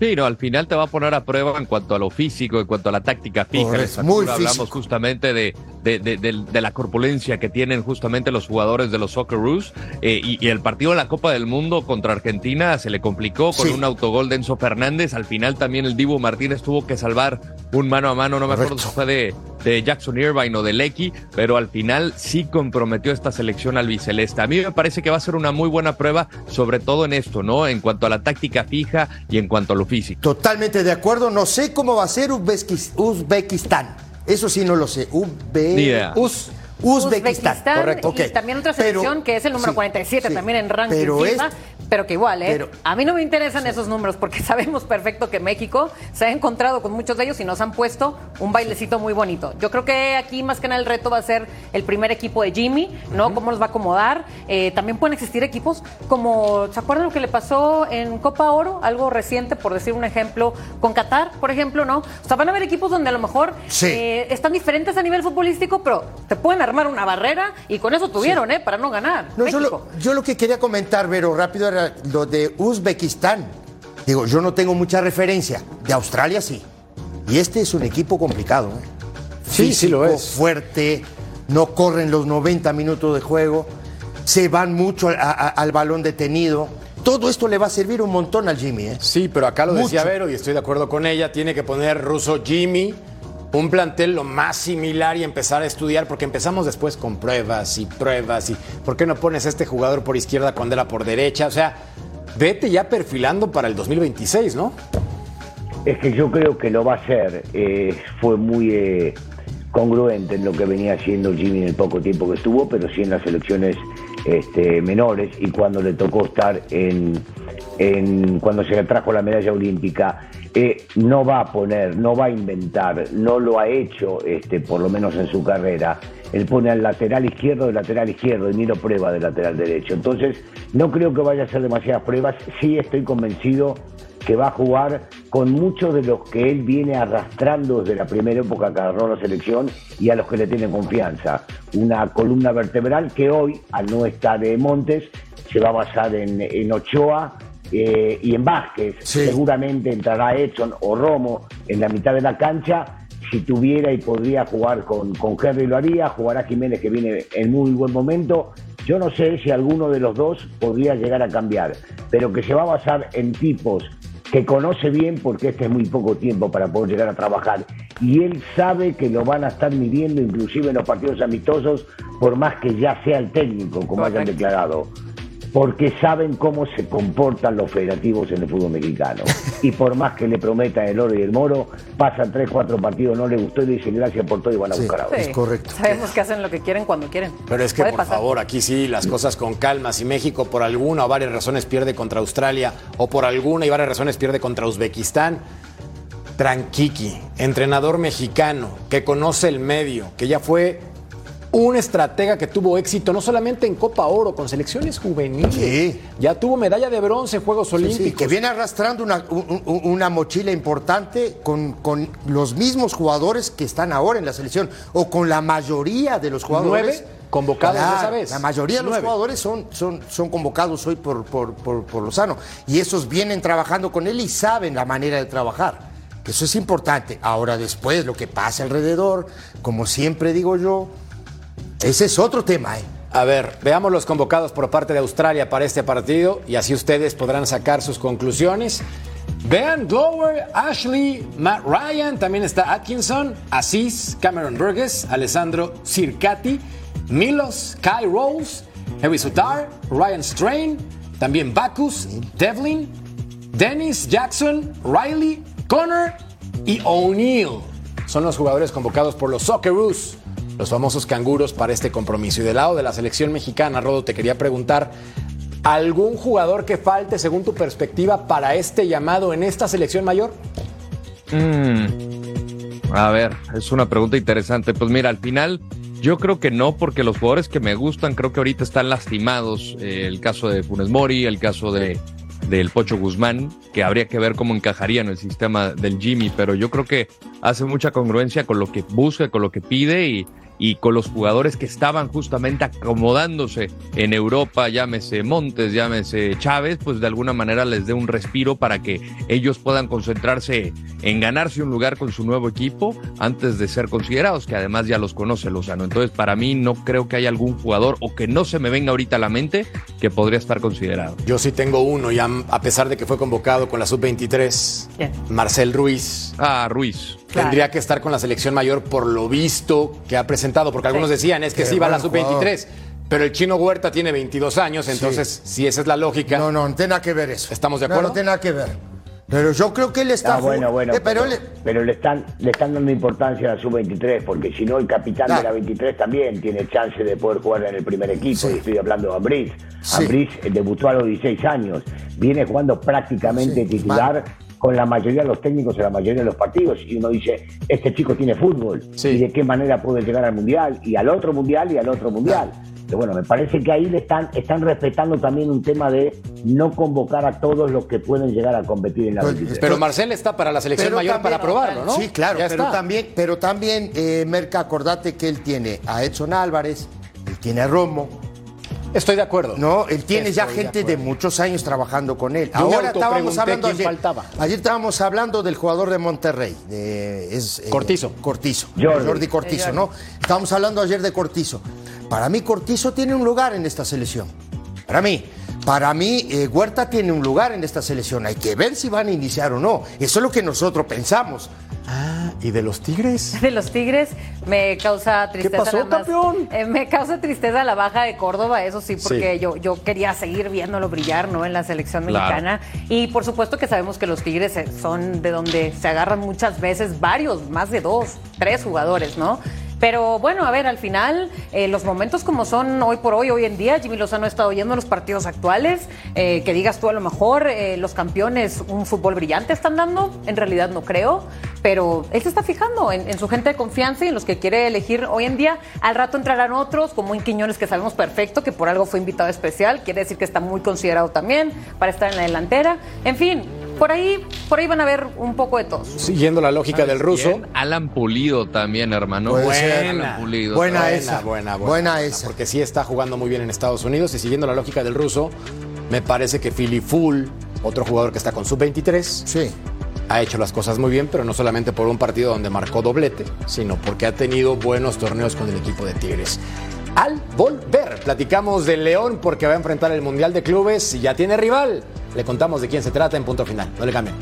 Sí, no, al final te va a poner a prueba en cuanto a lo físico, en cuanto a la táctica fija. Estatura. muy Hablamos físico. justamente de, de, de- de- de la corpulencia que tienen justamente los jugadores de los Socceroos. eh, y, y el partido en la Copa del Mundo contra Argentina se le complicó con Sí. un autogol de Enzo Fernández. Al final también el Dibu Martínez tuvo que salvar un mano a mano. No me acuerdo si fue de, de Jackson Irvine o de Lecky, pero al final sí comprometió esta selección albiceleste. A mí me parece que va a ser una muy buena prueba, sobre todo en esto, ¿no? En cuanto a la táctica fija y en cuanto a lo físico. Totalmente de acuerdo. No sé cómo va a ser Uzbekis- Uzbekistán. Eso sí no lo sé. Uzbe-. Uz- Uzbekistán. Uzbekistán Correcto. y también otra Pero- selección que es el número sí, 47 sí. también en ranking Pero FIFA, es- pero que igual, ¿eh? pero- a mí no me interesan esos números porque sabemos perfecto que México se ha encontrado con muchos de ellos y nos han puesto un bailecito muy bonito. Yo creo que aquí más que nada el reto va a ser el primer equipo de Jimmy, ¿no? Cómo nos va a acomodar. Eh, también pueden existir equipos como, ¿se acuerdan lo que le pasó en Copa Oro? Algo reciente, por decir un ejemplo, con Qatar, por ejemplo, ¿no? O sea, van a haber equipos donde a lo mejor Sí. eh, están diferentes a nivel futbolístico, pero te pueden armar una barrera y con eso tuvieron, ¿eh? Para no ganar. No, yo lo, yo lo que quería comentar, Vero, rápido lo de Uzbekistán. Digo, yo no tengo mucha referencia. De Australia sí. Y este es un equipo complicado. ¿eh? Sí, sí lo Físico, es. Fuerte, no corren los 90 minutos de juego, se van mucho a- a- al balón detenido. Todo esto le va a servir un montón al Jimmy. ¿eh? Sí, pero acá lo decía. Vero y estoy de acuerdo con ella. Tiene que poner ruso Jimmy, un plantel lo más similar y empezar a estudiar, porque empezamos después con pruebas y pruebas. y ¿Por qué no pones a este jugador por izquierda cuando era por derecha? O sea, vete ya perfilando para el 2026, ¿no? Es que yo creo que lo va a hacer. Eh, fue muy eh, congruente en lo que venía haciendo Jimmy en el poco tiempo que estuvo, pero sí en las selecciones este, menores y cuando le tocó estar en, en- cuando se le trajo la medalla olímpica. No va a poner, no va a inventar, no lo ha hecho, este, por lo menos en su carrera. Él pone al lateral izquierdo del lateral izquierdo y ni lo prueba del lateral derecho. Entonces, no creo que vaya a hacer demasiadas pruebas. Sí estoy convencido que va a jugar con muchos de los que él viene arrastrando desde la primera época que agarró la selección y a los que le tiene confianza. Una columna vertebral que hoy, al no estar de Montes, se va a basar en, en Ochoa eh, y en Vázquez. Sí. Seguramente entrará Edson o Romo en la mitad de la cancha. Si tuviera y podría jugar con, con Henry lo haría, jugará Jiménez que viene en muy buen momento. Yo no sé si alguno de los dos podría llegar a cambiar, pero que se va a basar en tipos que conoce bien porque este es muy poco tiempo para poder llegar a trabajar y él sabe que lo van a estar midiendo inclusive en los partidos amistosos por más que ya sea el técnico como hayan declarado. Porque saben cómo se comportan los federativos en el fútbol mexicano. Y por más que le prometan el oro y el moro, pasan tres, cuatro partidos, no le gustó y dicen gracias por todo y van a buscar a otro. Sí, Sabemos que hacen lo que quieren cuando quieren. Pero es que, por pasar. favor, aquí sí, las cosas con calma. Si México por alguna o varias razones pierde contra Australia, o por alguna y varias razones pierde contra Uzbekistán, Tranquiqui, entrenador mexicano que conoce el medio, que ya fue un estratega que tuvo éxito no solamente en Copa Oro, con selecciones juveniles. Ya tuvo medalla de bronce en Juegos Sí, Olímpicos. sí, que viene arrastrando una, un- un- una mochila importante con, con los mismos jugadores que están ahora en la selección o con la mayoría de los jugadores. Nueve convocados de esa vez. La mayoría de los jugadores son, son, son convocados hoy por, por, por, por Lozano y esos vienen trabajando con él y saben la manera de trabajar. Que eso es importante. Ahora después lo que pasa alrededor, como siempre digo yo, ese es otro tema. ¿eh? A ver, veamos los convocados por parte de Australia para este partido y así ustedes podrán sacar sus conclusiones. Vean Glover, Ashley, Matt Ryan, también está Atkinson, Asís, Cameron Burgess, Alessandro Circati, Milos, Kai Rose, Harry Sutar, Ryan Strain, también Bacchus, Devlin, Dennis Jackson, Riley, Connor y O'Neill. Son los jugadores convocados por los Socceroos, los famosos canguros para este compromiso. Y del lado de la selección mexicana, Rodo, te quería preguntar, ¿algún jugador que falte según tu perspectiva para este llamado en esta selección mayor? Mm, A ver, es una pregunta interesante. Pues mira, al final yo creo que no, porque los jugadores que me gustan creo que ahorita están lastimados. Eh, el caso de Funes Mori, el caso de del Pocho Guzmán, que habría que ver cómo encajaría en el sistema del Jimmy, pero yo creo que hace mucha congruencia con lo que busca, con lo que pide y, y con los jugadores que estaban justamente acomodándose en Europa, llámese Montes, llámese Chávez, pues de alguna manera les dé un respiro para que ellos puedan concentrarse en ganarse un lugar con su nuevo equipo antes de ser considerados, que además ya los conoce Lozano. Entonces, para mí no creo que haya algún jugador o que no se me venga ahorita a la mente que podría estar considerado. Yo sí tengo uno, y a, pesar de que fue convocado con la sub-23, ¿Quién? Marcel Ruiz. Ah, Ruiz. Tendría que estar con la selección mayor por lo visto que ha presentado, porque algunos decían es que Qué sí va a la buen sub-23, pero el chino Huerta tiene 22 años, entonces si esa es la lógica, No, no, no tiene nada que ver eso. ¿Estamos de No, acuerdo? No, tiene nada que ver. Pero yo creo que él está. Ah, bueno, bueno, Eh, pero pero, le, están, le están dando importancia a la sub-23, porque si no, el capitán Claro. de la 23 también tiene chance de poder jugar en el primer equipo, Sí. y estoy hablando de Ambriz. Sí. Ambriz eh, debutó a los 16 años, viene jugando prácticamente Sí, titular con la mayoría de los técnicos en la mayoría de los partidos, y uno dice, este chico tiene fútbol, Sí. y de qué manera puede llegar al Mundial, y al otro Mundial, y al otro Mundial. Pero bueno, me parece que ahí le están, están respetando también un tema de no convocar a todos los que pueden llegar a competir en la Pues, 23. pero Marcel está para la selección pero mayor también- para probarlo, ¿no? Sí, claro, Ya pero está. también, pero también, eh, Merca, acordate que él tiene a Edson Álvarez, él tiene a Romo, Estoy de acuerdo. ¿no? Él tiene ya Estoy gente de, muchos años trabajando con él. Yo Ahora estábamos hablando quién ayer. faltaba. Ayer estábamos hablando del jugador de Monterrey, de, es, eh, Cortizo. Cortizo. Jordi. Jordi Cortizo, ¿no? Estábamos hablando ayer de Cortizo. Para mí, Cortizo tiene un lugar en esta selección. Para mí. Para mí, eh, Huerta tiene un lugar en esta selección. Hay que ver si van a iniciar o no. Eso es lo que nosotros pensamos. Ah, ¿y de los Tigres? De los Tigres me causa tristeza. pasó, nada más. campeón? Eh, me causa tristeza la baja de Córdoba, eso sí, porque Sí. Yo, yo quería seguir viéndolo brillar ¿no? en la selección Claro. mexicana. Y por supuesto que sabemos que los Tigres eh, son de donde se agarran muchas veces varios, más de dos, tres jugadores, ¿no? Pero bueno, a ver, al final, eh, los momentos como son hoy por hoy, hoy en día, Jimmy Lozano ha estado oyendo los partidos actuales, eh, que digas tú a lo mejor, eh, los campeones un fútbol brillante están dando, en realidad no creo, pero él se está fijando en, en su gente de confianza y en los que quiere elegir hoy en día. Al rato entrarán otros, como en Quiñones, que sabemos perfecto, que por algo fue invitado especial, quiere decir que está muy considerado también para estar en la delantera. En fin, por ahí, por ahí van a ver un poco de todos. Siguiendo la lógica del ruso. Bien, Alan Pulido también, hermano. Buena. Alan Pulido. Buena Buena, esa. buena, buena, Buena esa. Porque sí está jugando muy bien en Estados Unidos y siguiendo la lógica del ruso, me parece que Philly Full, otro jugador que está con sub-23, Sí. ha hecho las cosas muy bien, pero no solamente por un partido donde marcó doblete, sino porque ha tenido buenos torneos con el equipo de Tigres. Al volver, platicamos de León porque va a enfrentar el Mundial de Clubes y ya tiene rival. Le contamos de quién se trata en punto final. No le cambien.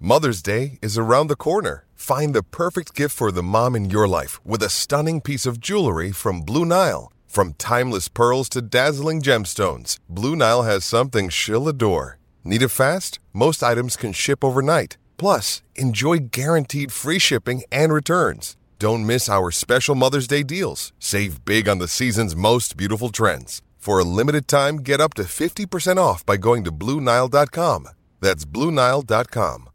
Mother's Day is around the corner. Find the perfect gift for the mom in your life with a stunning piece of jewelry from Blue Nile. From timeless pearls to dazzling gemstones, Blue Nile has something she'll adore. Need it fast? Most items can ship overnight. Plus, enjoy guaranteed free shipping and returns. Don't miss our special Mother's Day deals. Save big on the season's most beautiful trends. For a limited time, get up to 50% off by going to BlueNile.com. That's BlueNile.com.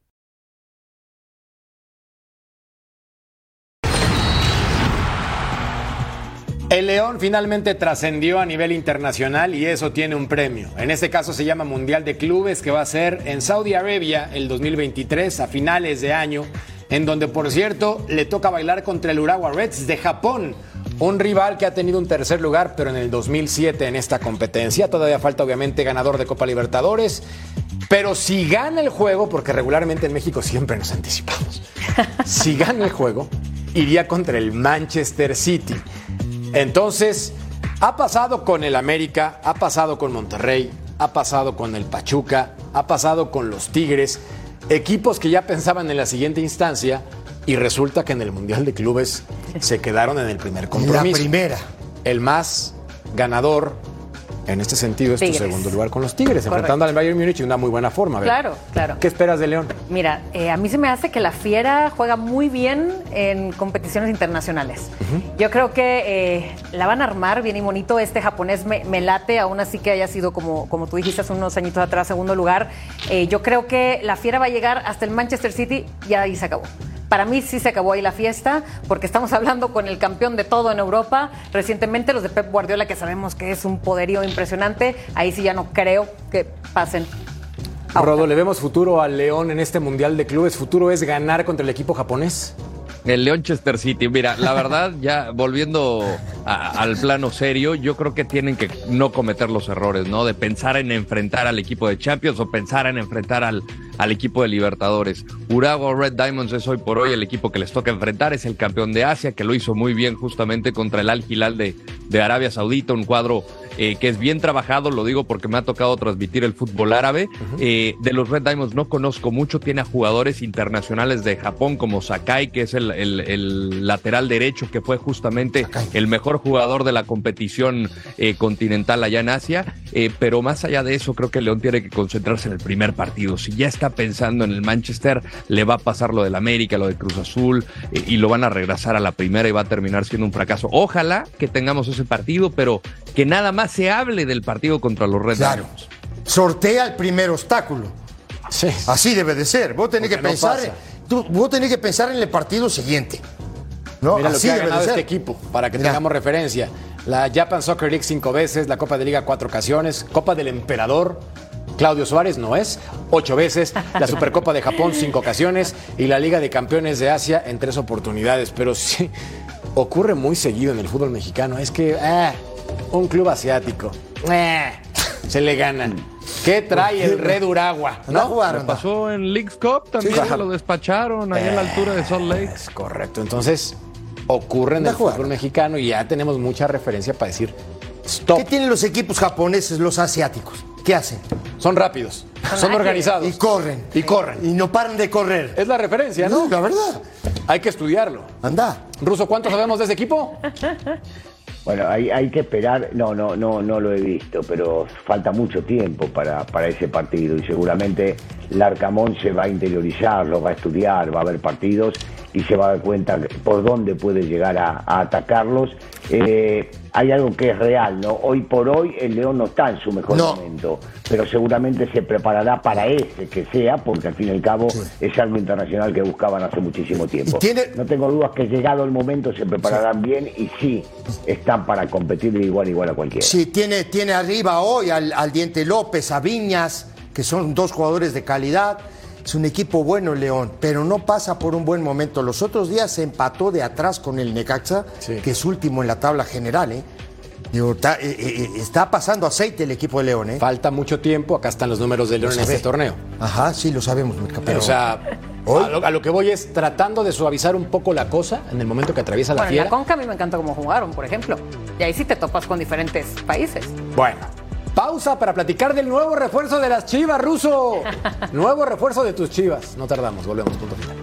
El León finalmente trascendió a nivel internacional y eso tiene un premio. En este caso se llama Mundial de Clubes que va a ser en Saudi Arabia el 2023 a finales de año, en donde por cierto le toca bailar contra el Urawa Reds de Japón, un rival que ha tenido un tercer lugar pero en el 2007 en esta competencia. Todavía falta obviamente ganador de Copa Libertadores, pero si gana el juego, porque regularmente en México siempre nos anticipamos, si gana el juego, iría contra el Manchester City. Entonces, ha pasado con el América, ha pasado con Monterrey, ha pasado con el Pachuca, ha pasado con los Tigres, equipos que ya pensaban en la siguiente instancia y resulta que en el Mundial de Clubes se quedaron en el primer compromiso. La primera. El más ganador en este sentido es Tigres. tu segundo lugar con los Tigres, Correcto. enfrentando al Bayern Múnich de una muy buena forma. Claro, claro. ¿Qué esperas de León? Mira, eh, a mí se me hace que la Fiera juega muy bien en competiciones internacionales. Yo creo que eh, la van a armar bien y bonito. Este japonés me, me late, aún así que haya sido, como, como tú dijiste hace unos añitos atrás, segundo lugar. Eh, yo creo que la Fiera va a llegar hasta el Manchester City y ahí se acabó. Para mí sí se acabó ahí la fiesta, porque estamos hablando con el campeón de todo en Europa. Recientemente los de Pep Guardiola, que sabemos que es un poderío impresionante, ahí sí ya no creo que pasen. Rodo, ¿le vemos futuro al León en este Mundial de Clubes? ¿Futuro es ganar contra el equipo japonés? El Leonchester City, mira, la verdad, ya volviendo a- al plano serio, yo creo que tienen que no cometer los errores, ¿no? De pensar en enfrentar al equipo de Champions o pensar en enfrentar al, al equipo de Libertadores. Urawa Red Diamonds es hoy por hoy el equipo que les toca enfrentar, es el campeón de Asia, que lo hizo muy bien justamente contra el Al Hilal de, de Arabia Saudita, un cuadro eh, que es bien trabajado, lo digo porque me ha tocado transmitir el fútbol árabe. Eh, de los Red Diamonds no conozco mucho, tiene a jugadores internacionales de Japón como Sakai, que es el, el- el lateral derecho, que fue justamente el mejor jugador de la competición eh, continental allá en Asia. Pero más allá de eso, creo que León tiene que concentrarse en el primer partido. Si ya está pensando en el Manchester, le va a pasar lo del América, lo de Cruz Azul, y lo van a regresar a la primera y va a terminar siendo un fracaso. Ojalá que tengamos ese partido, pero que nada más se hable del partido contra los Red Claro. Diamonds. Sortea el primer obstáculo. Sí. Así debe de ser. Vos tenés Porque que no pensar, pasa. tú- vos tenés que pensar en el partido siguiente. ¿no? Mira lo Así que ha debe de ganado ser. este equipo, para que Mira. tengamos referencia. La Japan Soccer League cinco veces, la Copa de Liga cuatro ocasiones, Copa del Emperador, Claudio Suárez no es, ocho veces, la Supercopa de Japón cinco ocasiones y la Liga de Campeones de Asia en tres oportunidades. Pero sí, ocurre muy seguido en el fútbol mexicano. Es que ah, un club asiático ah, se le ganan. ¿Qué trae el Red Uragua? ¿No? jugar, Lo anda. pasó en Leagues Cup también, claro. lo despacharon ahí en la altura de Salt Lake. Es correcto. Entonces, ocurre en Anda el a jugar. fútbol mexicano y ya tenemos mucha referencia para decir stop. ¿Qué tienen los equipos japoneses, los asiáticos? ¿Qué hacen? Son rápidos, son, organizados. Y corren. Y corren. Y no paran de correr. Es la referencia, ¿no? No, la verdad. Hay que estudiarlo. Anda. Ruso, ¿cuánto sabemos de ese equipo? Bueno, hay, hay que esperar, no, no, no, no lo he visto, pero falta mucho tiempo para, para ese partido y seguramente Larcamón se va a interiorizar, lo va a estudiar, va a ver partidos y se va a dar cuenta por dónde puede llegar a, a atacarlos. Eh, hay algo que es real, ¿no? Hoy por hoy el León no está en su mejor No. momento, pero seguramente se preparará para ese que sea, porque al fin y al cabo es algo internacional que buscaban hace muchísimo tiempo. Tiene- No tengo dudas que llegado el momento se prepararán bien y sí, están para competir de igual a igual a cualquiera. Sí, tiene, tiene arriba hoy al, al Diente López, a Viñas, que son dos jugadores de calidad. Es un equipo bueno el León, pero no pasa por un buen momento. Los otros días se empató de atrás con el Necaxa, Sí. que es último en la tabla general. ¿eh? Digo, está, eh, eh, está pasando aceite el equipo de León. ¿eh? Falta mucho tiempo, acá están los números de León en este torneo. Ajá, sí, lo sabemos, Mirka, pero o sea, Hoy- a lo, a lo que voy es tratando de suavizar un poco la cosa en el momento que atraviesa la Bueno, en la. Conca a mí me encanta cómo jugaron, por ejemplo. Y ahí sí te topas con diferentes países. Bueno, Pausa para platicar del nuevo refuerzo de las Chivas, Ruso. nuevo refuerzo de tus Chivas. No tardamos, volvemos, punto final.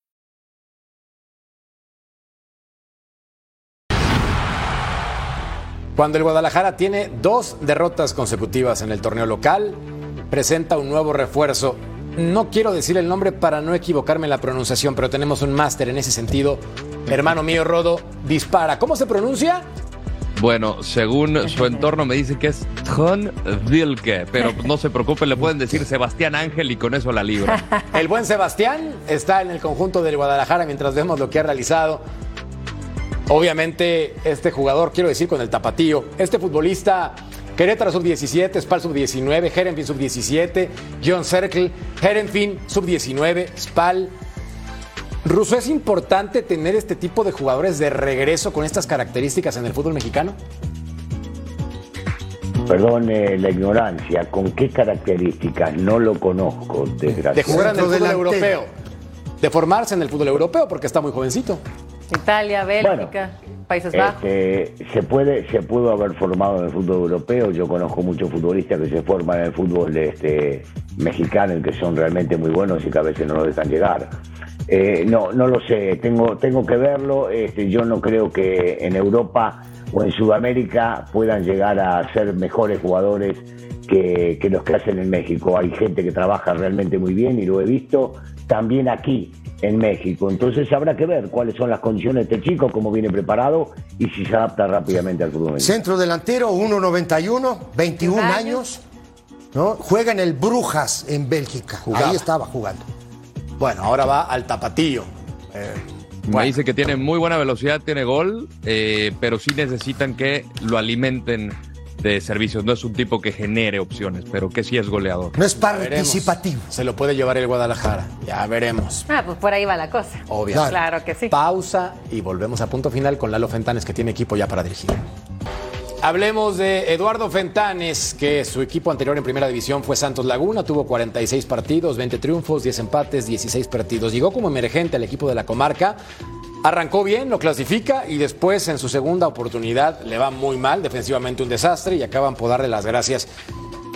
Cuando el Guadalajara tiene dos derrotas consecutivas en el torneo local, presenta un nuevo refuerzo. No quiero decir el nombre para no equivocarme en la pronunciación, pero tenemos un máster en ese sentido. Hermano mío, Rodo, dispara. ¿Cómo se pronuncia? Bueno, según su entorno me dice que es John Wilke, pero no se preocupe, le pueden decir Sebastián Ángel y con eso la libra. El buen Sebastián está en el conjunto del Guadalajara mientras vemos lo que ha realizado. Obviamente, este jugador, quiero decir con el tapatío, este futbolista, Querétaro sub-17, Spal sub-19, Herenfin sub-17, John Cercle, Herenfin sub-19, Spal. Russo, ¿es importante tener este tipo de jugadores de regreso con estas características en el fútbol mexicano? Perdone la ignorancia, ¿con qué características? No lo conozco, De jugar en el fútbol europeo. De formarse en el fútbol europeo, porque está muy jovencito. Italia, Bélgica, Países Bajos. Este, se puede, se pudo haber formado en el fútbol europeo. Yo conozco muchos futbolistas que se forman en el fútbol este, mexicano y que son realmente muy buenos y que a veces no lo dejan llegar. Eh, no, no lo sé. Tengo, tengo que verlo. Este, yo no creo que en Europa o en Sudamérica puedan llegar a ser mejores jugadores que, que los que hacen en México. Hay gente que trabaja realmente muy bien y lo he visto también aquí en México. Entonces habrá que ver cuáles son las condiciones de este chico, cómo viene preparado y si se adapta rápidamente al fútbol. Centro delantero, 1.91, 21 años. ¿no? Juega en el Brujas en Bélgica. Ahí estaba jugando. Bueno, ahora va al tapatillo. Eh, Me dice que tiene muy buena velocidad, tiene gol, eh, pero sí necesitan que lo alimenten de servicios. No es un tipo que genere opciones, pero que sí es goleador. No es participativo. Se lo puede llevar el Guadalajara. Ya veremos. Ah, pues por ahí va la cosa. Obvio. Claro que sí. Pausa y volvemos a punto final con Lalo Fentanes, que tiene equipo ya para dirigir. Hablemos de Eduardo Fentanes, que su equipo anterior en primera división fue Santos Laguna, tuvo 46 partidos, 20 triunfos, 10 empates, 16 partidos. Llegó como emergente al equipo de la comarca, Arrancó bien, lo clasifica y después en su segunda oportunidad le va muy mal, defensivamente un desastre y acaban por darle las gracias.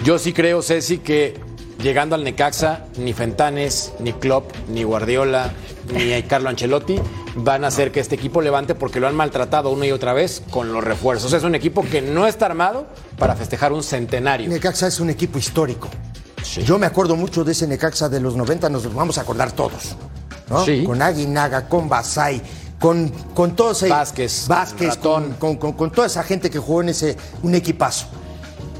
Yo sí creo, Ceci, que llegando al Necaxa, ni Fentanes, ni Klopp, ni Guardiola, ni Carlo Ancelotti van a hacer que este equipo levante porque lo han maltratado una y otra vez con los refuerzos. Es un equipo que no está armado para festejar un centenario. Necaxa es un equipo histórico. Yo me acuerdo mucho de ese Necaxa de los 90, nos vamos a acordar todos. Con Aguinaga, con Basay, con, con todos ellos. Vázquez, Vázquez con, con, toda esa gente que jugó en ese un equipazo.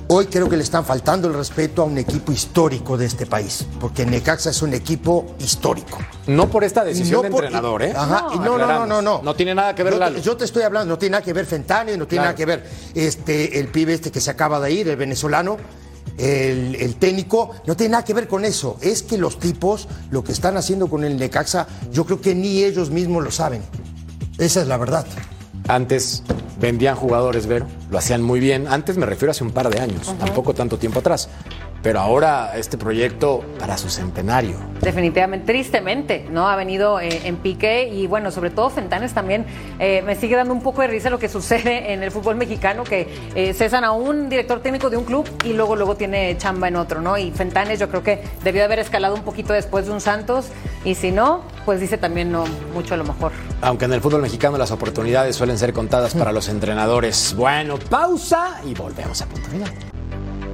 Hoy creo que le están faltando el respeto a un equipo histórico de este país, porque Necaxa es un equipo histórico. No por esta decisión de entrenador, ¿eh? Ajá, no, no, no, no, no, no. tiene nada que ver, yo, yo te estoy hablando, no tiene nada que ver Fentani, no tiene nada que ver este, el pibe este que se acaba de ir, el venezolano el, técnico, no tiene nada que ver con eso. Es que los tipos, lo que están haciendo con el Necaxa, yo creo que ni ellos mismos lo saben. Esa es la verdad. Antes vendían jugadores, Vero, lo hacían muy bien. Antes me refiero hace un par de años, tampoco tanto tiempo atrás pero ahora este proyecto para su centenario. Definitivamente, tristemente, ¿no? Ha venido eh, en pique y bueno, sobre todo Fentanes también eh, me sigue dando un poco de risa lo que sucede en el fútbol mexicano, que eh, cesan a un director técnico de un club y luego, luego tiene chamba en otro, ¿no? Y Fentanes yo creo que debió haber escalado un poquito después de un Santos y si no, pues dice también no mucho a lo mejor. Aunque en el fútbol mexicano las oportunidades suelen ser contadas para los entrenadores. Bueno, pausa y volvemos a punto final.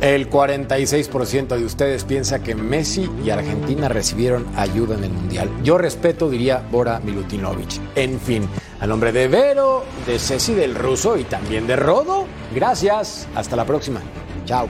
El 46% de ustedes piensa que Messi y Argentina recibieron ayuda en el Mundial. Yo respeto, diría Bora Milutinovic. En fin, a nombre de Vero, de Ceci del Ruso y también de Rodo, gracias. Hasta la próxima. Chao.